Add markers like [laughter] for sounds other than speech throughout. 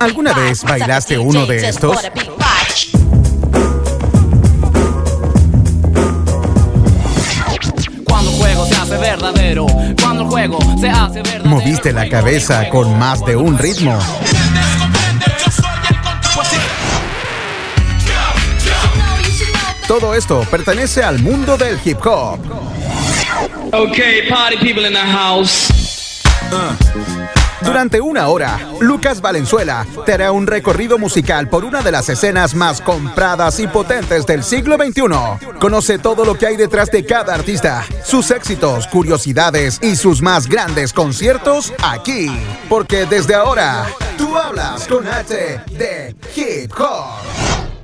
¿Alguna vez bailaste uno de estos? Cuando el juego se hace verdadero, cuando el juego se hace verdadero. ¿Moviste la cabeza con más de un ritmo? Todo esto pertenece al mundo del hip hop. Okay, party people in the house. Durante una hora, Lucas Valenzuela te hará un recorrido musical por una de las escenas más compradas y potentes del siglo XXI. Conoce todo lo que hay detrás de cada artista, sus éxitos, curiosidades y sus más grandes conciertos aquí. Porque desde ahora, tú hablas con H de Hip Hop.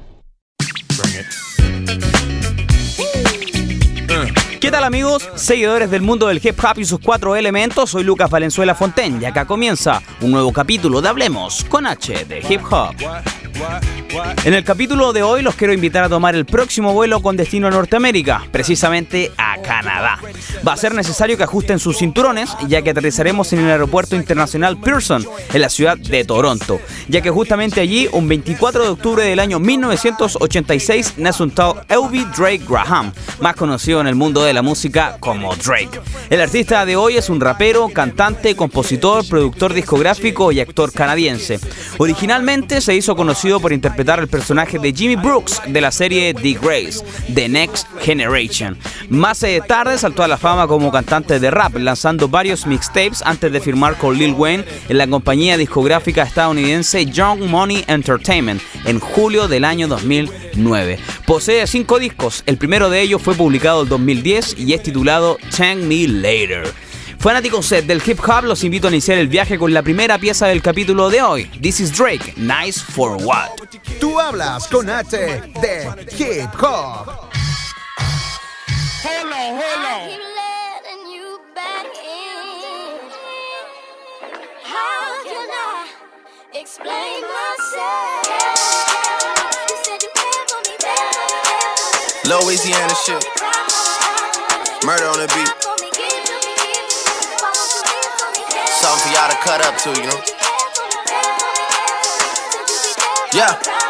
¿Qué tal amigos, seguidores del mundo del hip hop y sus cuatro elementos? Soy Lucas Valenzuela Fonten y acá comienza un nuevo capítulo de Hablemos con H de Hip Hop. En el capítulo de hoy los quiero invitar a tomar el próximo vuelo con destino a Norteamérica, precisamente a Canadá. Va a ser necesario que ajusten sus cinturones, ya que aterrizaremos en el aeropuerto internacional Pearson, en la ciudad de Toronto, ya que justamente allí, un 24 de octubre del año 1986, nace un tal Elvie Drake Graham, más conocido en el mundo de la música como Drake. El artista de hoy es un rapero, cantante, compositor, productor discográfico y actor canadiense. Originalmente se hizo conocido por interpretar el personaje de Jimmy Brooks de la serie The Grace, The Next Generation. Más eh, tarde saltó a la fama como cantante de rap, lanzando varios mixtapes antes de firmar con Lil Wayne en la compañía discográfica estadounidense Young Money Entertainment en julio del año 2009. Posee cinco discos, el primero de ellos fue publicado en 2010 y es titulado Thank Me Later. Fanáticos set del hip hop, los invito a iniciar el viaje con la primera pieza del capítulo de hoy. This is Drake, Nice for What. Tú hablas con H de Hip Hop. Hold on, hold on. keep letting you back in. How can I explain myself? You said you cared for me better. Louisiana shit. Murder on the beat. Something for y'all to cut up to, you know? Yeah.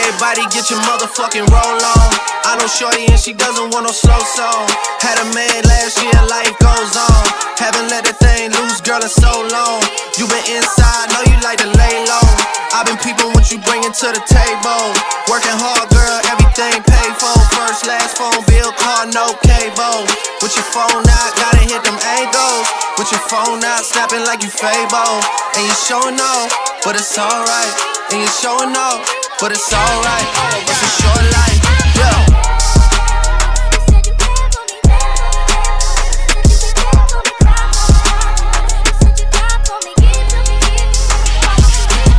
Everybody get your motherfucking roll on. I know Shorty and she doesn't want no slow song. Had a man last year, life goes on. Haven't let the thing loose, girl, in so long. You been inside, know you like to lay low. I've been peeping what you bringing to the table. Working hard, girl, everything paid for. First, last phone bill, car, no cable. With your phone out, gotta hit them angles. With your phone out, snapping like you Fable. And you showing off, but it's alright. And you showing off, but it's alright. It's a short life, yeah.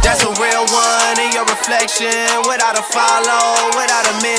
That's a real one in your reflection. Without a follow, without a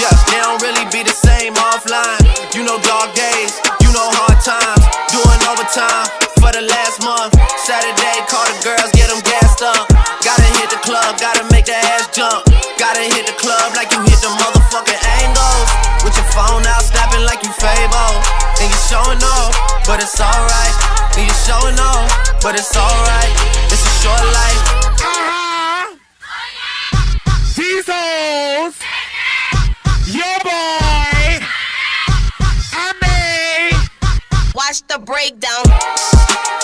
Yeah, they don't really be the same offline. You know dog days, you know hard times. Doing overtime for the last month. Saturday, call the girls, get them gassed up. Gotta hit the club, gotta make the ass jump. Gotta hit the club like you hit the motherfucking angles. With your phone out, snapping like you Fable. And you showing off, but it's alright. And you showing off, but it's alright. It's a short life. These hoes, your boy, I may. Watch the breakdown.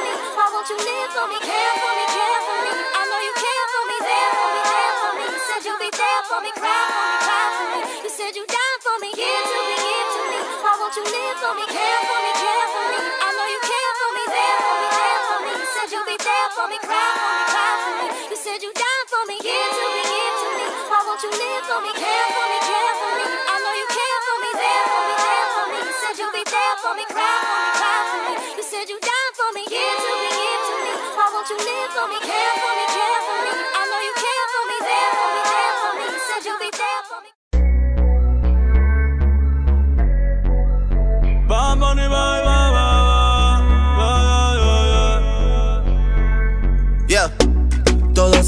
Me. Why won't you live for me, care for me, care for me. I know you care for me, there for me, there for me. You said you'll be there for me, cry for me, cry for me. You said you died for me, give to me, give to me. Why won't you live for me, care for me, care for me. Be there for me, cry for me, cry for me. You said you died for me, give to me, give to me. Why won't you live for me, care for me, care for me. I know you care for me, there for me, there for me. You said you'll be there for me, cry for me, cry for me. You said you died for me, give to me, give to me. Why won't you live for me, care for me, care for me. I know you care for me, there for me, there for me. You said you'll be there for me.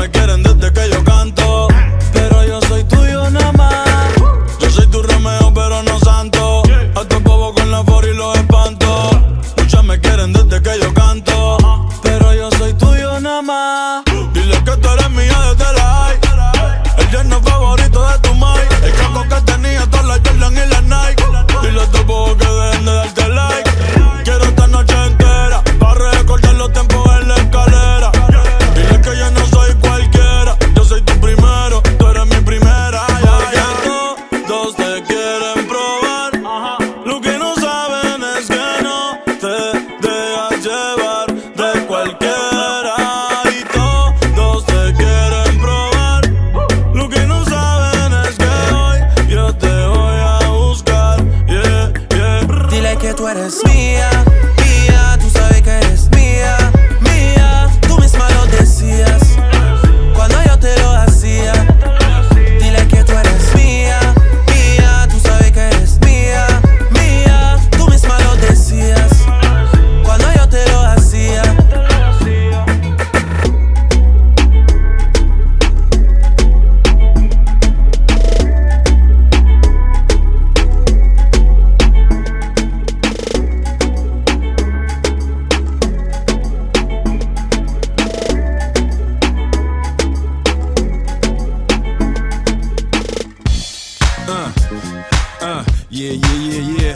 me quieren desde que yo canto.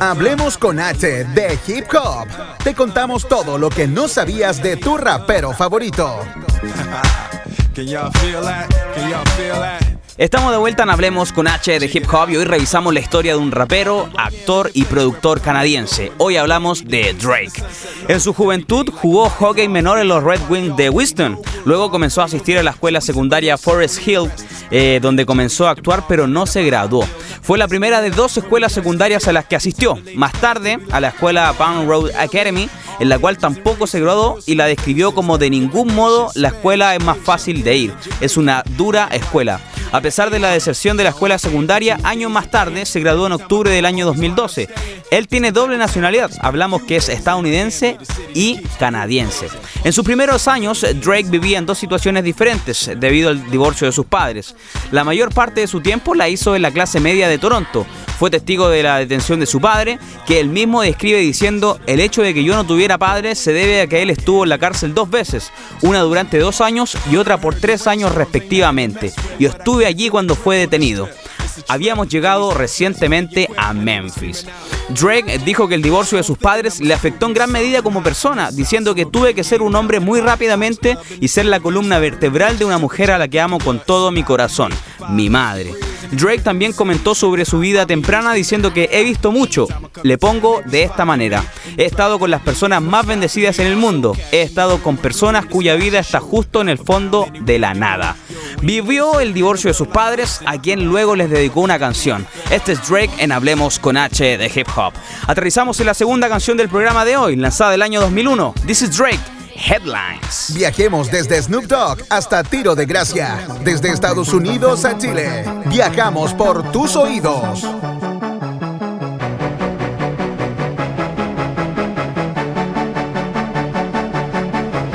Hablemos con H de Hip Hop. Te contamos todo lo que no sabías de tu rapero favorito. [laughs] Estamos de vuelta en Hablemos con H de Hip Hop y hoy revisamos la historia de un rapero, actor y productor canadiense. Hoy hablamos de Drake. En su juventud jugó hockey menor en los Red Wings de Winston. Luego comenzó a asistir a la escuela secundaria Forest Hill, eh, donde comenzó a actuar pero no se graduó. Fue la primera de dos escuelas secundarias a las que asistió. Más tarde, a la escuela Pound Road Academy, en la cual tampoco se graduó y la describió como de ningún modo la escuela es más fácil de ir. Es una dura escuela. A pesar de la deserción de la escuela secundaria, años más tarde se graduó en octubre del año 2012. Él tiene doble nacionalidad, hablamos que es estadounidense y canadiense. En sus primeros años, Drake vivía en dos situaciones diferentes debido al divorcio de sus padres. La mayor parte de su tiempo la hizo en la clase media de Toronto. Fue testigo de la detención de su padre, que él mismo describe diciendo, el hecho de que yo no tuviera padre se debe a que él estuvo en la cárcel dos veces, una durante dos años y otra por tres años respectivamente. Estuve allí cuando fue detenido. Habíamos llegado recientemente a Memphis. Drake dijo que el divorcio de sus padres le afectó en gran medida como persona, diciendo que tuve que ser un hombre muy rápidamente y ser la columna vertebral de una mujer a la que amo con todo mi corazón, mi madre. Drake también comentó sobre su vida temprana diciendo que he visto mucho. Le pongo de esta manera. He estado con las personas más bendecidas en el mundo. He estado con personas cuya vida está justo en el fondo de la nada. Vivió el divorcio de sus padres, a quien luego les dedicó una canción. Este es Drake en Hablemos con H de Hip Hop. Aterrizamos en la segunda canción del programa de hoy, lanzada el año 2001. This is Drake. Headlines. Viajemos desde Snoop Dogg hasta Tiro de Gracia, desde Estados Unidos a Chile. Viajamos por tus oídos.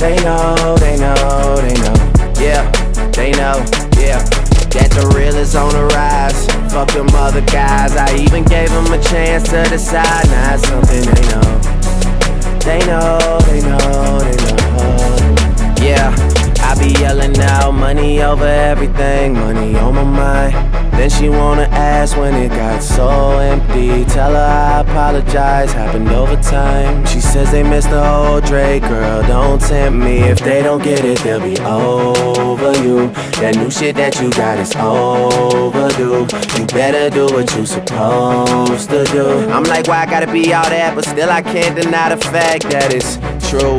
They know, they know, they know. Yeah, they know, yeah. That the real is on the rise. Fuck them other guys. I even gave them a chance to decide. Now it's something they know. They know, they know, they know. Yeah, I be yelling out money over everything, money on my mind. Then she wanna ask when it got so empty. Tell her I apologize, happened over time. She says they miss the whole Drake, girl. Don't tempt me. If they don't get it, they'll be over you. That new shit that you got is overdue. You better do what you supposed to do. I'm like, why I gotta be all that? But still, I can't deny the fact that it's true.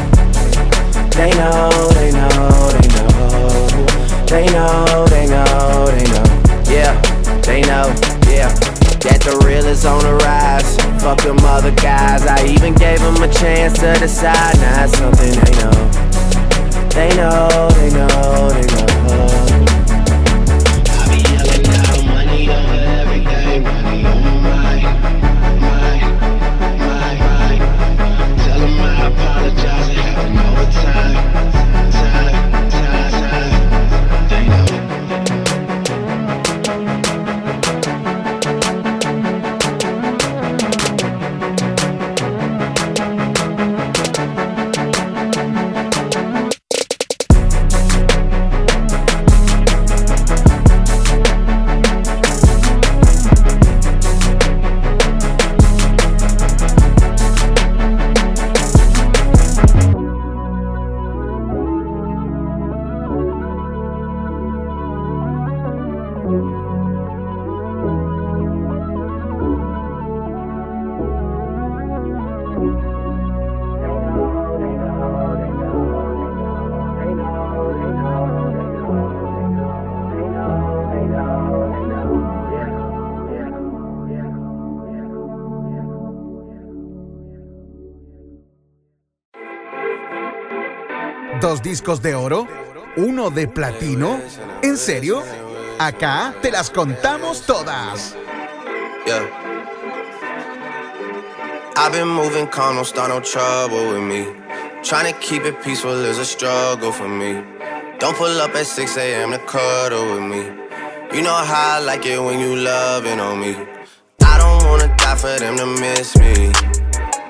They know, they know, they know. They know, they know, they know. Yeah, they know, yeah. That the real is on the rise. Fuck them other guys. I even gave them a chance to decide. Now it's something they know. They know, they know, they know. Discos de oro? ¿Uno de platino? ¿En serio? Acá te las contamos todas. Yeah. I've been moving calm, don't start no trouble with me. Trying to keep it peaceful is a struggle for me. Don't pull up at 6 a.m. to cuddle with me. You know how I like it when you loving on me. I don't wanna die for them to miss me.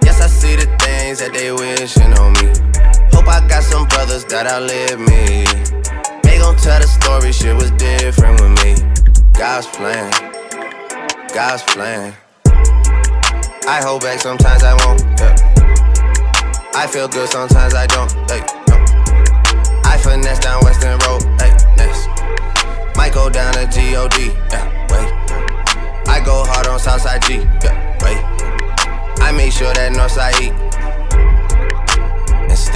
Yes, I see the things that they wishing on me. Hope I got some brothers that outlive me. They gon' tell the story, shit was different with me. God's plan, God's plan. I hold back, sometimes I won't. Yeah. I feel good, sometimes I don't. Hey, no. I finesse down Weston Road. Hey, next. Might go down to G-O-D. Yeah, wait. I go hard on Southside G. Yeah, wait. I make sure that Northside eat.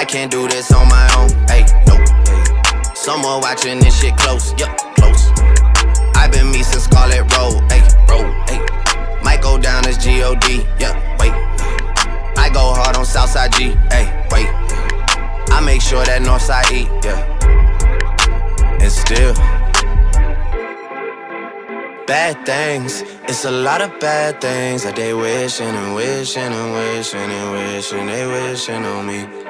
I can't do this on my own. Hey, nope. Someone watching this shit close. Yup, close. I've been me since Scarlett Road. Hey, road. Hey. Might go down as G-O-D. Yeah, wait. I go hard on Southside G. Hey, wait. I make sure that Northside eat. Yeah. And still. Bad things, it's a lot of bad things that they wishing and wishing and wishing and wishing they wishing on me.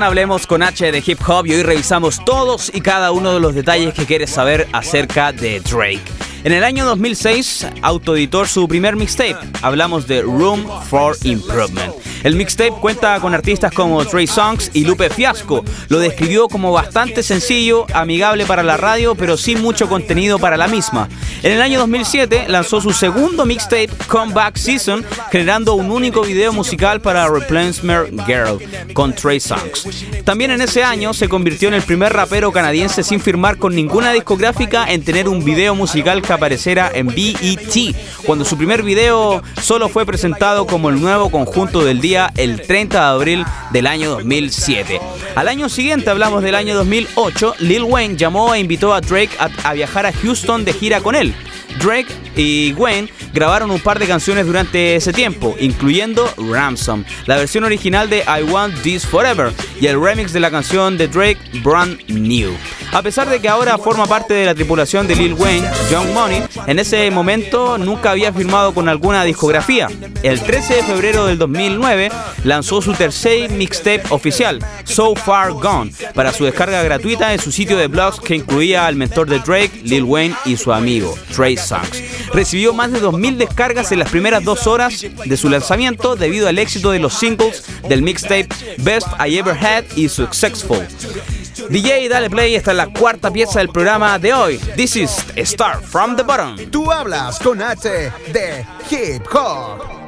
Hablemos con H de Hip Hop y hoy revisamos todos y cada uno de los detalles que quieres saber acerca de Drake. En el año 2006, autoeditó su primer mixtape. Hablamos de Room for Improvement. El mixtape cuenta con artistas como Trey Songs y Lupe Fiasco. Lo describió como bastante sencillo, amigable para la radio, pero sin mucho contenido para la misma. En el año 2007 lanzó su segundo mixtape, Comeback Season, generando un único video musical para Replacement Girl con Trey Songs. También en ese año se convirtió en el primer rapero canadiense sin firmar con ninguna discográfica en tener un video musical que apareciera en BET, cuando su primer video solo fue presentado como el nuevo conjunto del día el 30 de abril del año 2007. Al año siguiente, hablamos del año 2008, Lil Wayne llamó e invitó a Drake a viajar a Houston de gira con él. Drake y Wayne grabaron un par de canciones durante ese tiempo, incluyendo Ransom, la versión original de I Want This Forever y el remix de la canción de Drake Brand New. A pesar de que ahora forma parte de la tripulación de Lil Wayne, Young Money, en ese momento nunca había firmado con alguna discografía. El 13 de febrero del 2009 lanzó su tercer mixtape oficial, So Far Gone, para su descarga gratuita en su sitio de blogs que incluía al mentor de Drake, Lil Wayne y su amigo, Trey Songz. Recibió más de 2.000 descargas en las primeras dos horas de su lanzamiento debido al éxito de los singles del mixtape Best I Ever Had y Successful. DJ, dale play, esta es la cuarta pieza del programa de hoy. This is Start from the Bottom. Tú hablas con H de Hip Hop.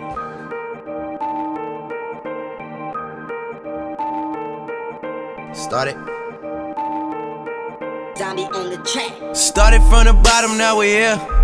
Started. Started from the bottom, now we here.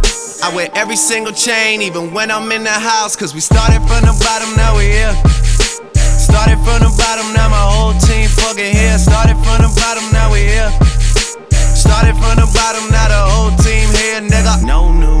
I wear every single chain, even when I'm in the house. Cause we started from the bottom, now we here. Started from the bottom, now my whole team fucking here. Started from the bottom, now we here. Started from the bottom, now the whole team here, nigga. No new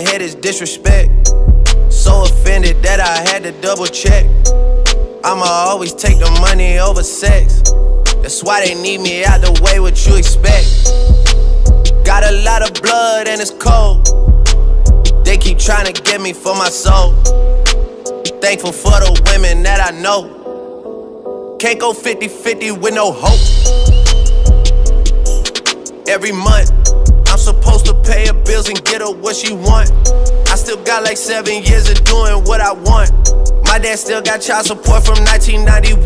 Head is disrespect. So offended that I had to double check. I'ma always take the money over sex. That's why they need me out the way, what you expect. Got a lot of blood and it's cold. They keep trying to get me for my soul. Thankful for the women that I know. Can't go 50 50 with no hope. Every month, supposed to pay her bills and get her what she want. I still got like seven years of doing what I want. My dad still got child support from 1991.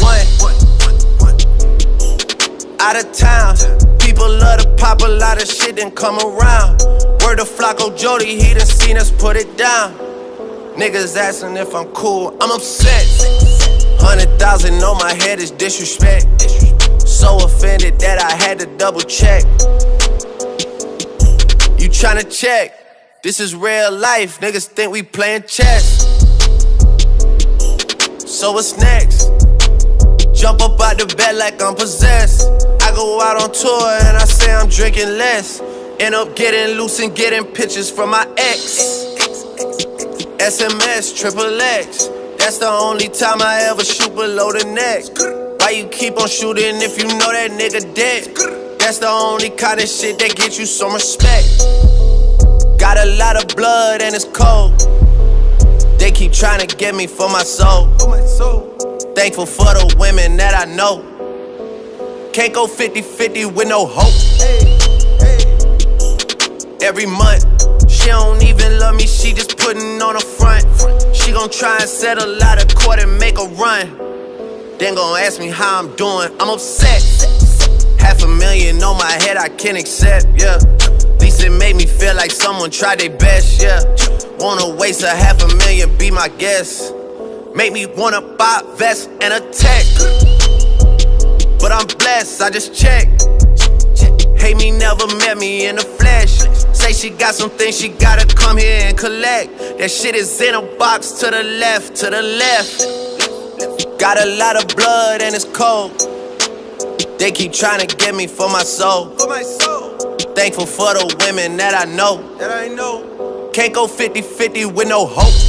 Out of town, people love to pop a lot of shit and come around. Word to Flacko Jodye, he done seen us put it down. Niggas asking if I'm cool, I'm upset. Hundred thousand on my head is disrespect. So offended that I had to double check. Tryna check? This is real life. Niggas think we playing chess. So what's next? Jump up out the bed like I'm possessed. I go out on tour and I say I'm drinking less. End up getting loose and getting pictures from my ex. SMS, triple X. That's the only time I ever shoot below the neck. Why you keep on shooting if you know that nigga dead? That's the only kind of shit that gets you some respect. Got a lot of blood and it's cold. They keep trying to get me for my soul. Thankful for the women that I know. Can't go 50 50 with no hope. Every month, she don't even love me, she just putting on a front. She She gon' try and settle out of court and make a run. Then gon' ask me how I'm doing. I'm upset. Half a million on my head, I can't accept, yeah. Least it made me feel like someone tried their best, yeah. Wanna waste a half a million, be my guest. Make me wanna buy a vest and a tech. But I'm blessed, I just check. Hate me, never met me in the flesh. Say she got some things she gotta come here and collect. That shit is in a box to the left, to the left. Got a lot of blood and it's cold. They keep trying to get me for my soul. For my soul. Thankful for the women that I know. That I know. Can't go 50 50 with no hope.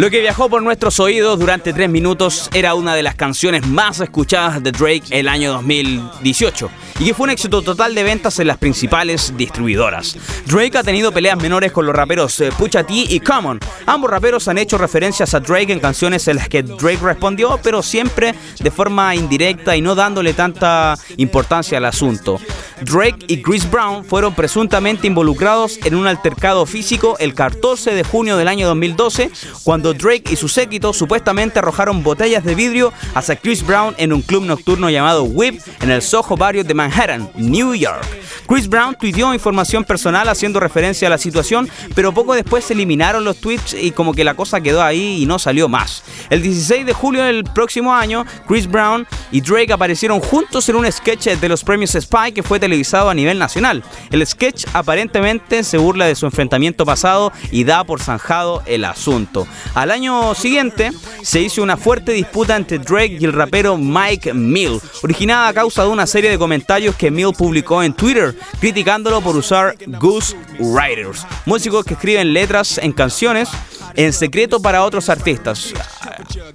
Lo que viajó por nuestros oídos durante tres minutos era una de las canciones más escuchadas de Drake el año 2018 y que fue un éxito total de ventas en las principales distribuidoras. Drake ha tenido peleas menores con los raperos eh, Pucha T y Common. Ambos raperos han hecho referencias a Drake en canciones en las que Drake respondió, pero siempre de forma indirecta y no dándole tanta importancia al asunto. Drake y Chris Brown fueron presuntamente involucrados en un altercado físico el 14 de junio del año 2012, cuando Drake y su séquito supuestamente arrojaron botellas de vidrio hacia Chris Brown en un club nocturno llamado Whip en el Soho Barrio de Manhattan, New York. Chris Brown tuiteó información personal haciendo referencia a la situación, pero poco después se eliminaron los tweets y como que la cosa quedó ahí y no salió más. El 16 de julio del próximo año, Chris Brown y Drake aparecieron juntos en un sketch de los premios Spy que fue televisado a nivel nacional. El sketch aparentemente se burla de su enfrentamiento pasado y da por zanjado el asunto. Al año siguiente se hizo una fuerte disputa entre Drake y el rapero Mike Mill, originada a causa de una serie de comentarios que Mill publicó en Twitter, criticándolo por usar Goose Writers, músicos que escriben letras en canciones en secreto para otros artistas.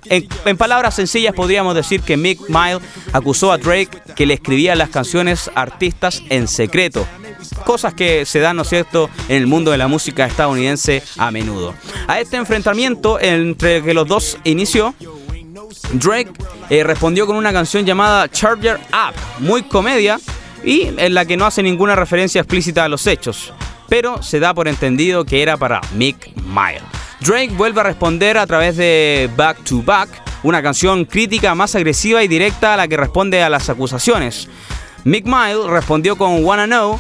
En, palabras sencillas podríamos decir que Mick Mile acusó a Drake que le escribía las canciones artistas en secreto. Cosas que se dan, ¿no cierto?, en el mundo de la música estadounidense a menudo. A este enfrentamiento entre que los dos inició, Drake eh, respondió con una canción llamada Charger Up, muy comedia y en la que no hace ninguna referencia explícita a los hechos, pero se da por entendido que era para Mick Mile. Drake vuelve a responder a través de Back to Back, una canción crítica más agresiva y directa a la que responde a las acusaciones. Mick Mile respondió con Wanna Know,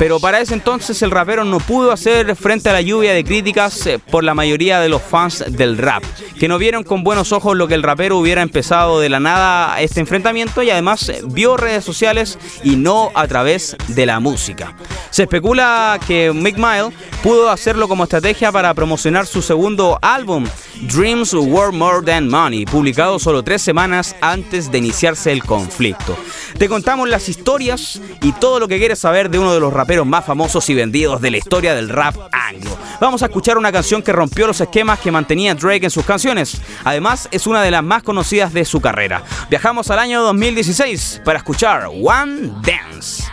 pero para ese entonces el rapero no pudo hacer frente a la lluvia de críticas eh, por la mayoría de los fans del rap, que no vieron con buenos ojos lo que el rapero hubiera empezado de la nada este enfrentamiento y además eh, vio redes sociales y no a través de la música. Se especula que Mick Mile pudo hacerlo como estrategia para promocionar su segundo álbum, Dreams Were More Than Money, publicado solo tres semanas antes de iniciarse el conflicto. Te contamos las historias y todo lo que quieres saber de uno de los raperos más famosos y vendidos de la historia del rap anglo. Vamos a escuchar una canción que rompió los esquemas que mantenía Drake en sus canciones. Además, es una de las más conocidas de su carrera. Viajamos al año 2016 para escuchar One Dance.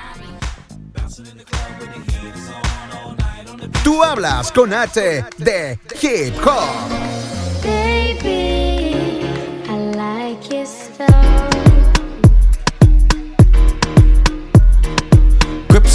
Tú hablas con H de Hip Hop. Baby, I like your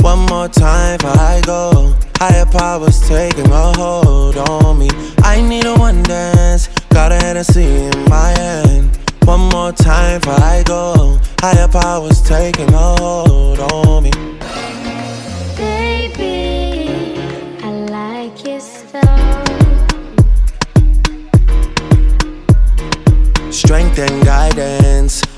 One more time before I go. Higher powers taking a hold on me. I need a one dance, got a Hennessy in my hand. One more time before I go. Higher powers taking a hold on me. Baby, I like your so. Strength and guidance,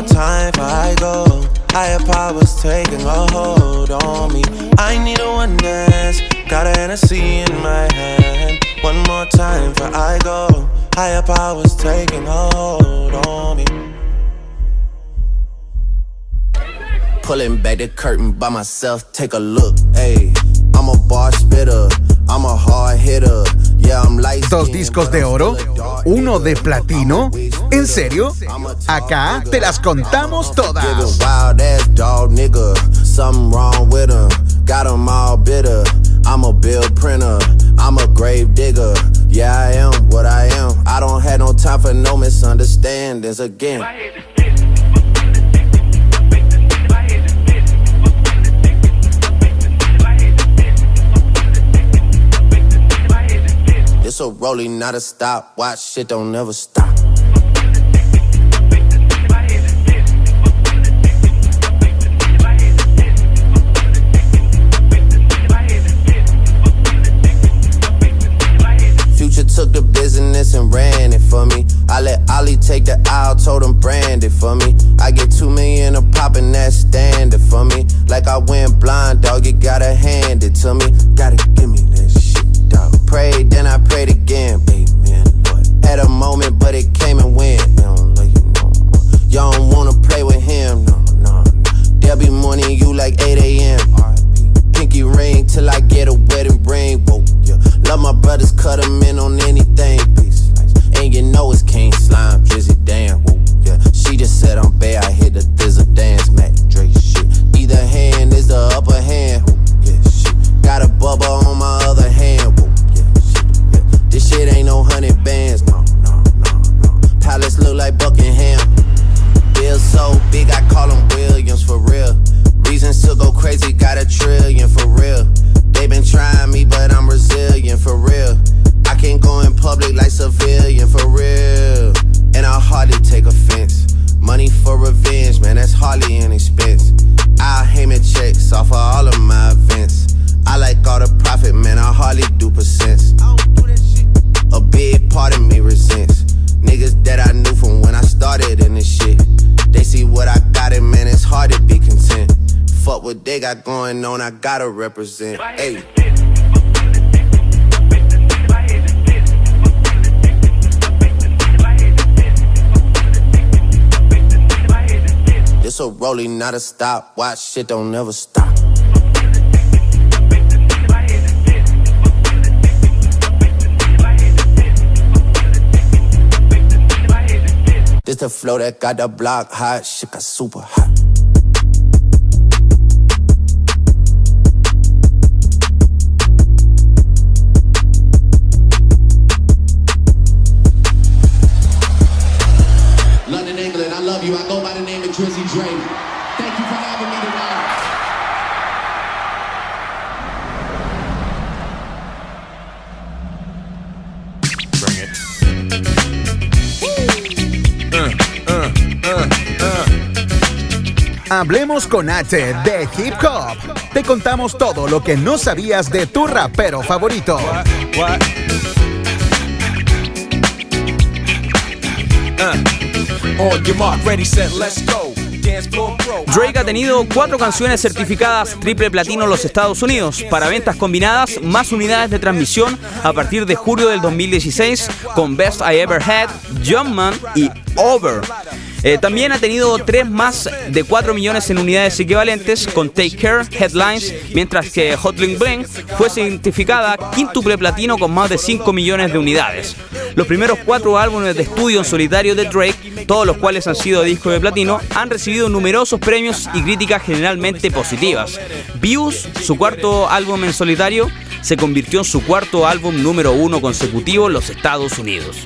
More time before I go. Higher powers taking a hold on me. I need a one dance. Got a Hennessy in my hand. One more time before I go. Higher powers taking a hold on me. Pulling back the curtain by myself, take a look. Ayy, I'm a bar spitter, I'm a hard hitter. Yeah, I'm light Dos discos de oro, uno de platino. ¿En serio? Acá te las contamos todas. Wild ass dog nigga, something wrong with him. Got 'em all bitter. I'm a bill printer, I'm a grave digger. Yeah, I am what I am. I don't have no time for no misunderstandings again. A rolling, not a stop. Watch shit don't never stop. Future took the business and ran it for me. I let Ollie take the aisle, told him brand it for me. I get two million a pop and that's standard for me. Like I went blind, dog, you gotta hand it to me. Gotta give me that shit, dog. Prayed, then I prayed again, amen, Lord. Had a moment, but it came and went. Don't love you no more. Y'all don't wanna play with him, no, no, no. There'll be morning you like 8 a.m. Pinky ring till I get a wedding ring. Represent. Hey. This a rolling, not a stop. Watch shit don't never stop. This the flow that got the block hot, shit got super hot. love you. I go by the name of Drizzy Drake. Thank you for having me tonight. Hablemos con H de Hip Hop. Te contamos todo lo que no sabías de tu rapero favorito. What, what? Uh. Drake ha tenido cuatro canciones certificadas triple platino en los Estados Unidos para ventas combinadas más unidades de transmisión a partir de julio del 2016 con Best I Ever Had, Jumpman y Over. Eh, también ha tenido tres más de 4 millones en unidades equivalentes con Take Care, Headlines, mientras que Hotline Bling fue certificada quíntuple platino con más de 5 millones de unidades. Los primeros cuatro álbumes de estudio en solitario de Drake, todos los cuales han sido discos de platino, han recibido numerosos premios y críticas generalmente positivas. Views, su cuarto álbum en solitario, se convirtió en su cuarto álbum número uno consecutivo en los Estados Unidos.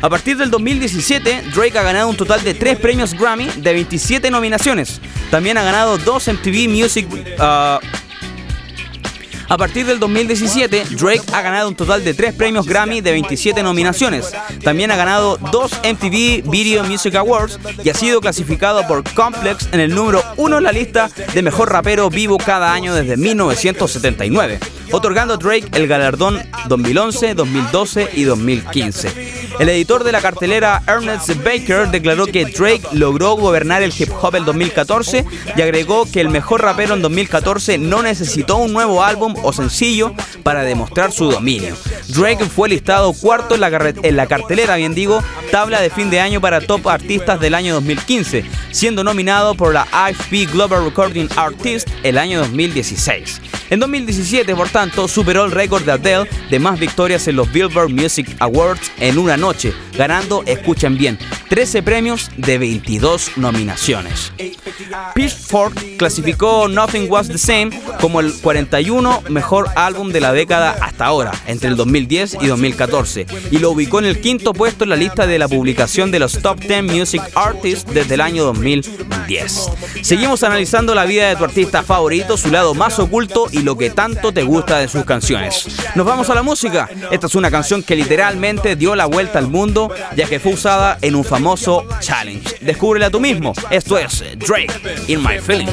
A partir del 2017, Drake ha ganado un total de 3 premios Grammy de 27 nominaciones. También ha ganado 2 MTV Music... Uh, a partir del 2017, Drake ha ganado un total de 3 premios Grammy de 27 nominaciones. También ha ganado 2 MTV Video Music Awards y ha sido clasificado por Complex en el número 1 en la lista de mejor rapero vivo cada año desde 1979, otorgando a Drake el galardón 2011, 2012 y 2015. El editor de la cartelera Ernest Baker declaró que Drake logró gobernar el hip hop en 2014 y agregó que el mejor rapero en 2014 no necesitó un nuevo álbum o sencillo para demostrar su dominio. Drake fue listado cuarto en la, cartelera, bien digo, tabla de fin de año para top artistas del año 2015, siendo nominado por la IFP Global Recording Artist el año 2016. En 2017, por tanto, superó el récord de Adele de más victorias en los Billboard Music Awards en una noche, ganando, escuchen bien, 13 premios de 22 nominaciones. Pitchfork clasificó Nothing Was the Same como el 41 mejor álbum de la década hasta ahora, entre el 2010 y 2014, y lo ubicó en el quinto puesto en la lista de la publicación de los Top 10 Music Artists desde el año 2010. Seguimos analizando la vida de tu artista favorito, su lado más oculto y lo que tanto te gusta de sus canciones. Nos vamos a la música. Esta es una canción que literalmente dio la vuelta al mundo, ya que fue usada en un famoso challenge. Descúbrela tú mismo. Esto es Drake in My Feelings.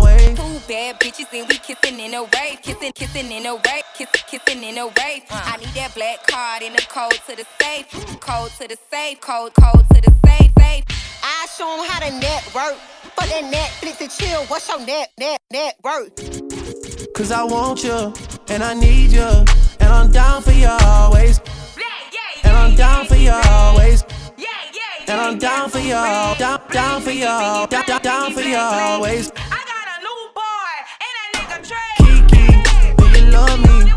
bad bitches and we kissing in a wave, kissing, kissing in a wave, kissing, kissing in a wave. I need that black card in the code to the safe, code to the safe, code, code to the safe, safe. I show 'em how to network. For that Netflix and chill, what's your net, net, net worth? Cause I want you, and I need you, and I'm down for you always. And I'm down for you always. And I'm down for you, down, down for down, down, down for you always. Love me?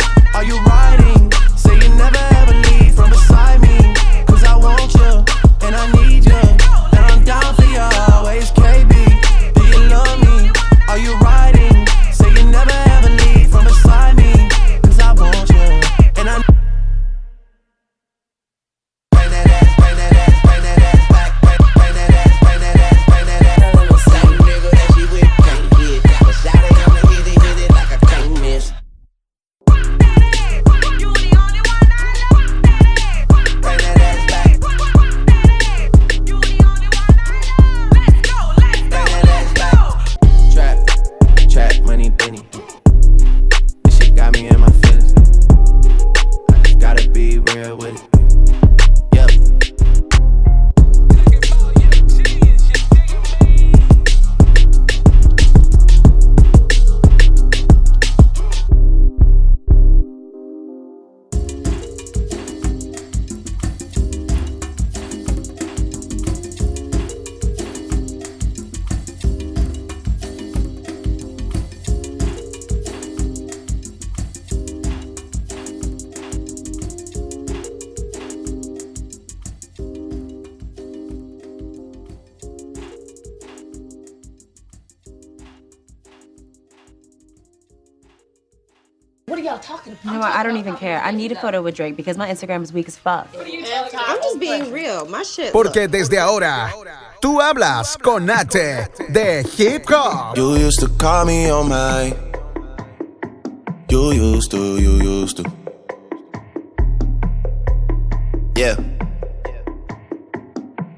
Need a photo with Drake because my Instagram is weak as fuck. I'm just being real. My shit. Porque desde ahora, tú hablas con H de Hip Hop. You used to call me on my. You used to, you used to. Yeah.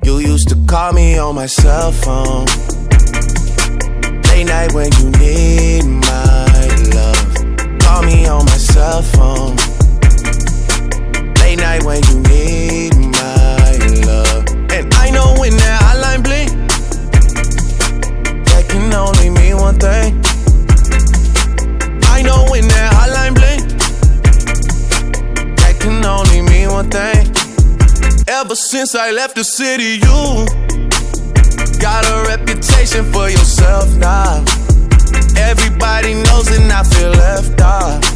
You used to call me on my cell phone. Late night when you need my love. Call me on my cell phone. Night when you need my love. And I know when that hotline blink, that can only mean one thing. I know when that hotline blink, that can only mean one thing. Ever since I left the city, you got a reputation for yourself now. Everybody knows and I feel left out.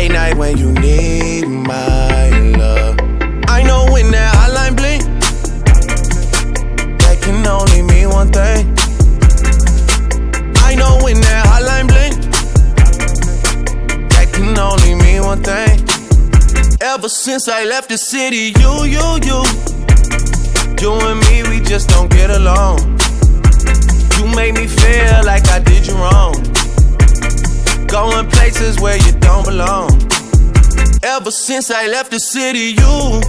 Late night when you need my love. I know when that hotline blink, that can only mean one thing. I know when that hotline blink, that can only mean one thing. Ever since I left the city, you, you, you. You and me, we just don't get along. You make me feel like I did you wrong. Going places where you don't belong. Ever since I left the city, you.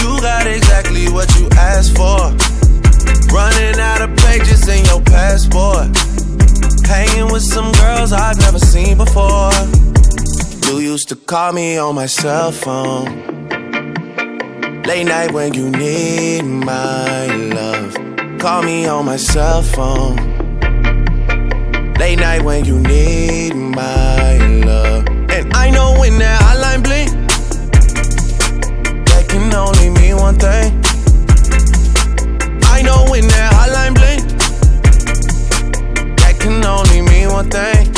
You got exactly what you asked for. Running out of pages in your passport. Hanging with some girls I've never seen before. You used to call me on my cell phone. Late night when you need my love. Call me on my cell phone. Late night when you need my love. And I know when that hotline blink, that can only mean one thing. I know when that hotline blink, that can only mean one thing.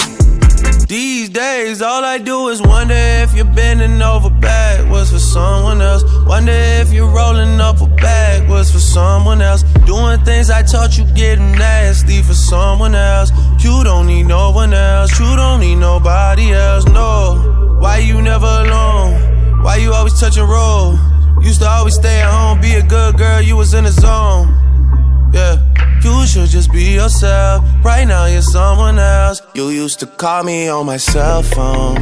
These days, all I do is wonder if you're bending over backwards for someone else. Wonder if you're rolling up a backwards for someone else. Doing things I taught you getting nasty for someone else. You don't need no one else. You don't need nobody else. No. Why you never alone? Why you always touch roll? Used to always stay at home, be a good girl. You was in the zone. Yeah. You should just be yourself. Right now, you're someone else. You used to call me on my cell phone.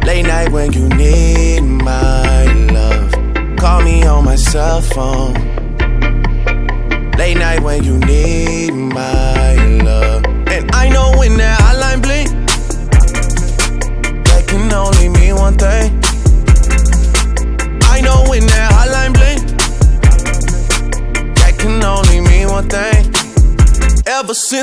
Late night when you need my love. Call me on my cell phone. Late night when you need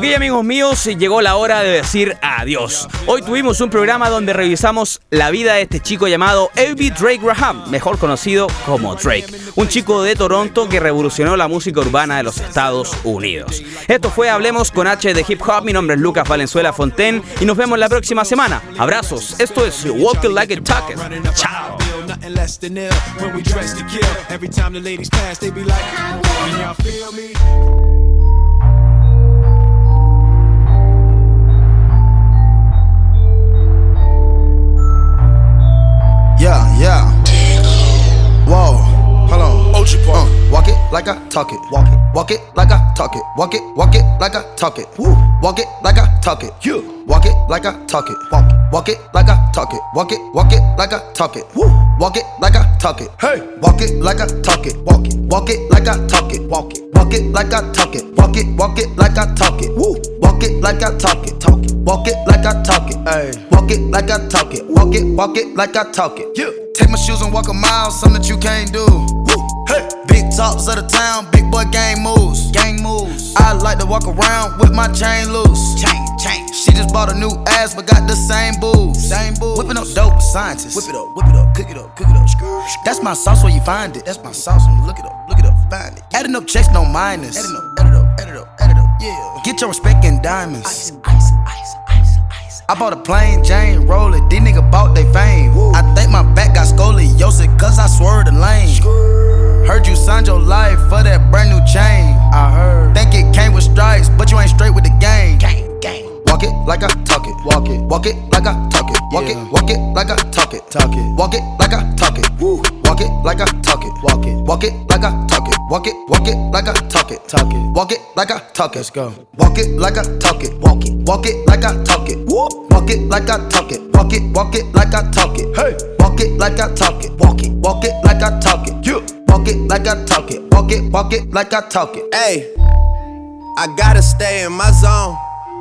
Ok amigos míos, llegó la hora de decir adiós. Hoy tuvimos un programa donde revisamos la vida de este chico llamado A.B. Drake Graham, mejor conocido como Drake, un chico de Toronto que revolucionó la música urbana de los Estados Unidos. Esto fue Hablemos con H de Hip Hop, mi nombre es Lucas Valenzuela Fonten y nos vemos la próxima semana. Abrazos, esto es Walking Like a Talking. Chao. Yeah, yeah. Whoa, hold on. Uh, walk it. like I talk it. Walk it, walk it like I talk it. Walk it, walk it like I talk it. Woo. Walk it like I talk it. You walk it like I talk it. Walk it, walk it like I talk it. Walk it, walk it like I talk it. Woo. Walk it like I talk it. Hey, walk it like I talk it. Walk it, walk it like I talk it. Walk it, walk it like I talk it. Walk it, walk it like I talk it. Woo. Walk it like I talk it. Talk it. Walk it like I talk it. Hey, walk it like I talk it. Walk it, walk it like I talk it. Yeah. Take my shoes and walk a mile, something that you can't do. Woo. Hey. Big talks of the town, big boy gang moves. Gang moves. I like to walk around with my chain loose. Chain, chain. She just bought a new ass, but got the same boobs. Same boobs. Whipping up dope, scientists. Whip it up, whip it up, cook it up, cook it up. Screw. That's my sauce where you find it. That's my sauce when you look it up, look it up, find it. Adding up checks, no minus. Adding up, add it up, add it up, add it up, yeah. Get your respect in diamonds. Ice, ice, ice, ice, ice. I bought a plain Jane, roll it. These niggas bought they fame. I think my back got scoliosis, cause I swerved the lane. Heard you signed your life for that brand new chain. I heard. Think it came with stripes, but you ain't straight with the game. Gang. Walk it like I talk it. Walk it. Walk it like I talk it. Walk it. Walk it like I talk it. Talk it. Walk it like I talk it. Woo. Walk it like I talk it. Walk it. Walk it like I talk it. Walk it. Walk it like I talk it. Talk it. Walk it like I talk it. Let's go. Walk it like I talk it. Walk it. Walk it like I talk it. Whoop. Walk it like I talk it. Walk it. Walk it like I talk it. Hey. Walk it like I talk it. Walk it. Walk it like I talk it. Yeah. Walk it like I talk it. Walk it. Walk it like I talk it. Hey, I gotta stay in my zone.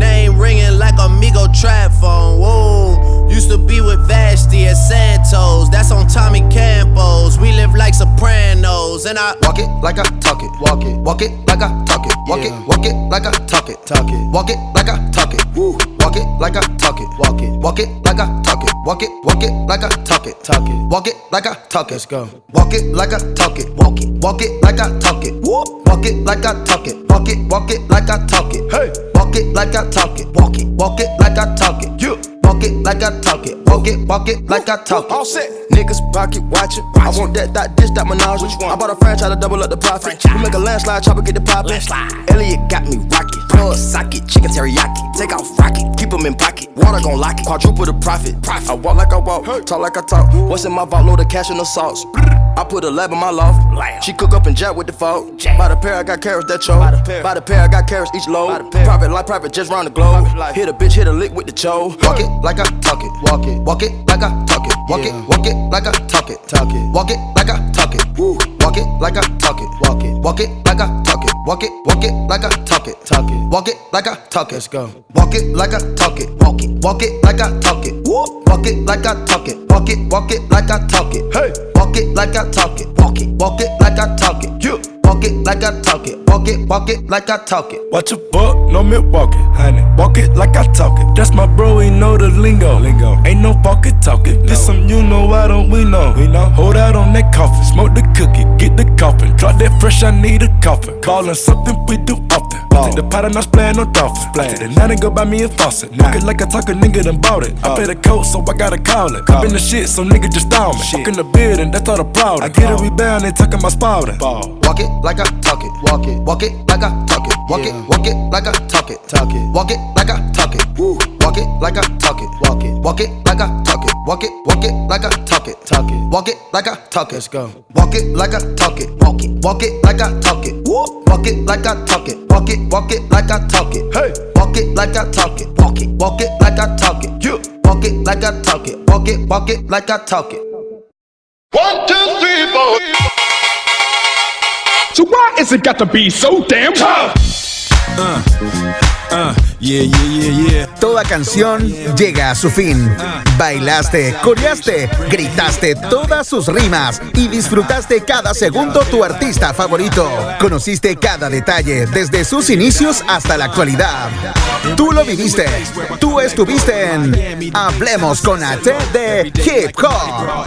name ringing like Amigo trap phone. Whoa, used to be with Vashti at Santos. That's on Tommy Campos. We live like Sopranos, and I walk it like I talk it. Walk it, walk it like I talk it. Walk it, walk it like I talk it. Talk it, walk it like I talk it. Woo, walk it like I talk it. Walk it, walk it like I talk it. Walk it, walk it like I talk it. Talk it, walk it like I talk it. Let's go. Walk it like I talk it. Walk it, walk it like I talk it. Woo, walk it like I talk it. Walk it, walk it like I talk it. Hey, walk it like I talk it. Walk it, walk it like I talk it. Yeah. Walk it like I talk it. Walk it, walk it like I talk it. All set. Niggas pocket watching. I want that, that, dish, that menage. Which one? I bought a franchise to double up the profit. We make a landslide, chopper get the poppin'. Elliot got me rocket. Plug socket, chicken teriyaki. Take off rocket, keep 'em in pocket. Water gon' lock it. Quadruple the profit. I walk like I walk, talk like I talk. What's in my vault? Load of cash and the sauce. I put a lab in my loft. She cook up and jack with the fault. By the pair, I got carrots that choke. By the pair, I got carrots each load. Private life, private just round the globe. Hit a bitch, hit a lick with the cho. Walk it like I talk it. Walk it, walk it like I talk it. Walk it, walk it like I talk it. Talk it, walk it like I talk it. Woo. Walk it like I talk it. Walk it, walk it like I talk it. Walk it, walk it like I talk it. Talk it, walk it like I talk it. Let's go. Walk it like I talk it. Walk it, walk it like I talk it. Woo. Walk it like I talk it. Walk it, walk it like I talk it. Hey. Walk it like I talk it. Walk it, walk it like I talk it. Walk it like I talk it. Walk it, walk it like I talk it. Watch a buck, no Milwaukee, honey. Walk it like I talk it. That's my bro, he know the lingo. Lingo. Ain't no walkie talking. This some you know, why don't we know? We know. Hold out on that coffin, smoke the cookie, get the coffin. Drop that fresh, I need a coffin. Callin' something we do often. I take the pot and I splayin' no dolphin. It, and now go buy me a faucet. Walk it like I talk a nigga done bought it. I pay the coat, so I gotta call it. Up in the shit, so nigga just down me. Walk in the building, that's all the problem. I get a rebound, they talking my spouting. Walk it like I talk it. Walk it, walk it like I talk it. Walk it, walk it like I talk it. Talk it, walk it like I talk it. Woo. Walk it like I talk it. Walk it, walk it like I talk it. Walk it, walk it like I talk it. Talk it, walk it like I talk it. Let's go. Walk it like I talk it. Walk it, walk it like I talk it. Woo. Walk it like I talk it. Walk it, walk it like I talk it. Hey. Walk it like I talk it. Walk it, walk it like I talk it. Yeah. Walk it like I talk it. Walk it, walk it like I talk it. One, two, three, four. So why is it got to be so damn tough? Uh, uh, yeah, yeah, yeah, yeah. Toda canción llega a su fin. Bailaste, coreaste, gritaste todas sus rimas y disfrutaste cada segundo tu artista favorito. Conociste cada detalle desde sus inicios hasta la actualidad. Tú lo viviste. Tú estuviste en Hablemos con H de Hip Hop.